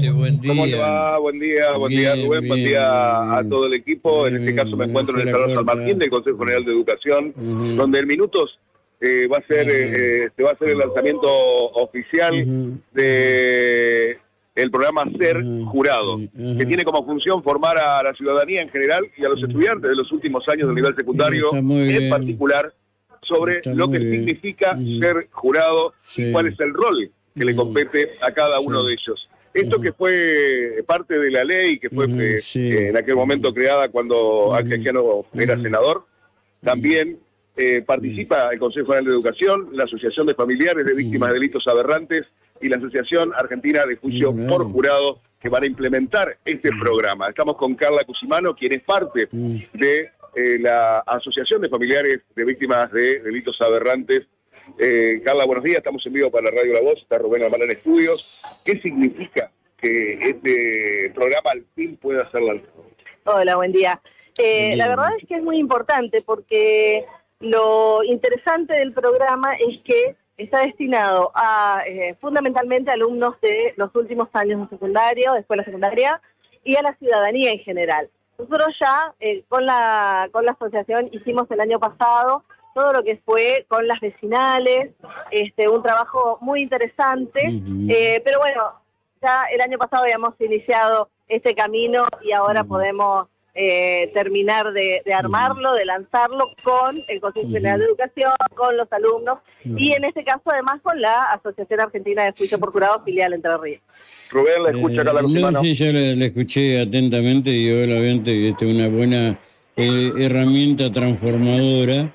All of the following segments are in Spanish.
Buen día. ¿Cómo te va? Buen día, buen día Bien, Rubén, buen bien, día a todo el equipo. En este caso me encuentro en el Salón San. Martín del Consejo General de Educación, donde en minutos eh, va a ser eh, se va a hacer el lanzamiento oficial Ujú. de el programa Ser. Jurado, que tiene como función formar a la ciudadanía en general y a los estudiantes de los últimos años del nivel secundario en particular sobre Está lo que bien. significa ser jurado Sí. y cuál es el rol que le compete a cada uno Sí. de ellos. Esto que fue parte de la ley, que fue eh, sí. eh, en aquel momento creada cuando Ángel Giano era senador, también eh, participa el Consejo General de Educación, la Asociación de Familiares de Víctimas de Delitos Aberrantes y la Asociación Argentina de Juicio Claro. por Jurado, que van a implementar este programa. Estamos con Carla Cusimano, quien es parte de eh, la Asociación de Familiares de Víctimas de Delitos Aberrantes. Eh, Carla, buenos días, estamos en vivo para Radio La Voz, está Rubén Almana en Estudios. ¿Qué significa que este programa al fin pueda ser lanzado? Hola, buen día. Eh, la verdad es que es muy importante porque lo interesante del programa es que está destinado a eh, fundamentalmente alumnos de los últimos años de secundario, de escuela secundaria y a la ciudadanía en general. Nosotros ya eh, con, la, con la asociación hicimos el año pasado todo lo que fue con las vecinales, este, un trabajo muy interesante, eh, pero bueno, ya el año pasado habíamos iniciado este camino y ahora podemos eh, terminar de, de armarlo, de lanzarlo con el Consejo General de Educación, con los alumnos y en este caso además con la Asociación Argentina de Juicio por Jurado filial Entre Ríos. Rubén, la escucha Eh, Carla no, Cusimano. sí, yo la, la escuché atentamente y obviamente este, una buena eh, herramienta transformadora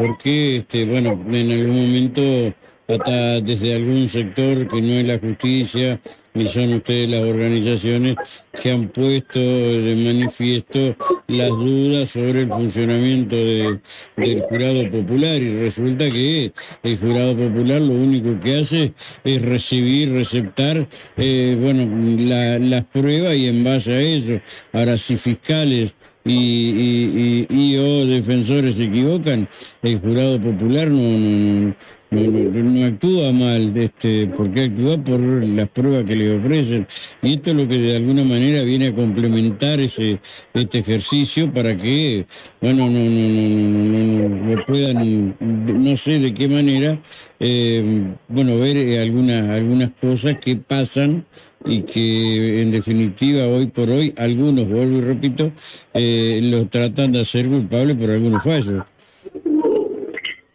porque, este, bueno, en algún momento hasta desde algún sector que no es la justicia ni son ustedes las organizaciones que han puesto de manifiesto las dudas sobre el funcionamiento de- del jurado popular. Y resulta que el jurado popular lo único que hace es recibir, receptar, eh, bueno, la- las pruebas y en base a eso, ahora si fiscales y, y- y- y o defensores se equivocan, el jurado popular no, no, no, no- actúa mal, este, porque actúa por las pruebas que le ofrecen. Y esto es lo que de alguna manera viene a complementar ese, este ejercicio para que, bueno, no, no, no, puedan, no sé de qué manera, eh, bueno, ver eh, algunas, algunas cosas que pasan y que en definitiva hoy por hoy algunos, vuelvo y repito, eh, lo tratan de hacer culpable por algunos fallos.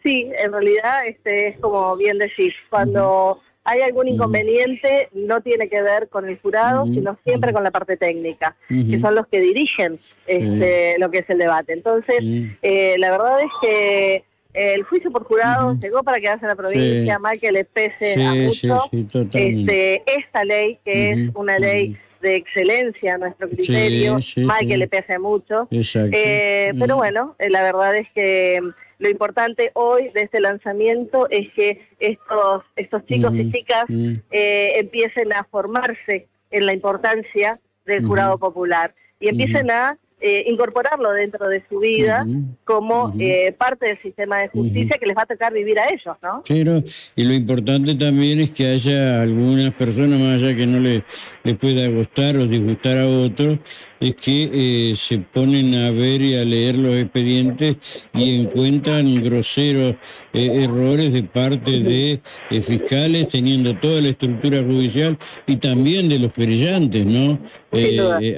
Sí, en realidad este es como bien decís, cuando hay algún inconveniente no tiene que ver con el jurado, sino siempre con la parte técnica, que son los que dirigen este, lo que es el debate. Entonces, eh, la verdad es que el juicio por jurado llegó para quedarse en la provincia, Sí. mal que le pese Sí, a mucho. sí, este, esta ley, que es una ley de excelencia a nuestro criterio, mal que le pese a mucho. Eh, pero bueno, eh, la verdad es que mm, lo importante hoy de este lanzamiento es que estos, estos chicos y chicas eh, empiecen a formarse en la importancia del jurado popular y empiecen a eh, incorporarlo dentro de su vida como eh, parte del sistema de justicia que les va a tocar vivir a ellos, ¿no? Pero, y lo importante también es que haya algunas personas, más allá que no le, le pueda gustar o disgustar a otros, es que eh, se ponen a ver y a leer los expedientes y encuentran groseros eh, errores de parte de eh, fiscales, teniendo toda la estructura judicial y también de los querellantes, ¿no?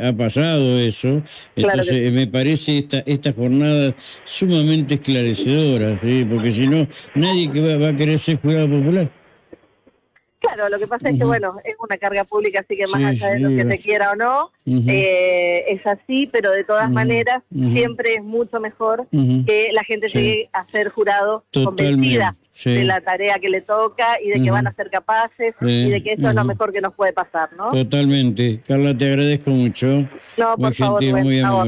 Ha pasado eso. Claro Entonces, que me parece esta, esta jornada sumamente esclarecedora, ¿sí? porque si no, nadie que va, va a querer ser jurado popular. Claro, lo que pasa es que, bueno, es una carga pública, así que más Sí, allá de lo que se quiera o no, eh, es así, pero de todas maneras siempre es mucho mejor que la gente Sí. llegue a ser jurado Totalmente, convencida sí. de la tarea que le toca y de que van a ser capaces y de que eso es lo mejor que nos puede pasar, ¿no? Totalmente. Carla, te agradezco mucho. No, Muy por favor, gentil, Rubén, muy amable.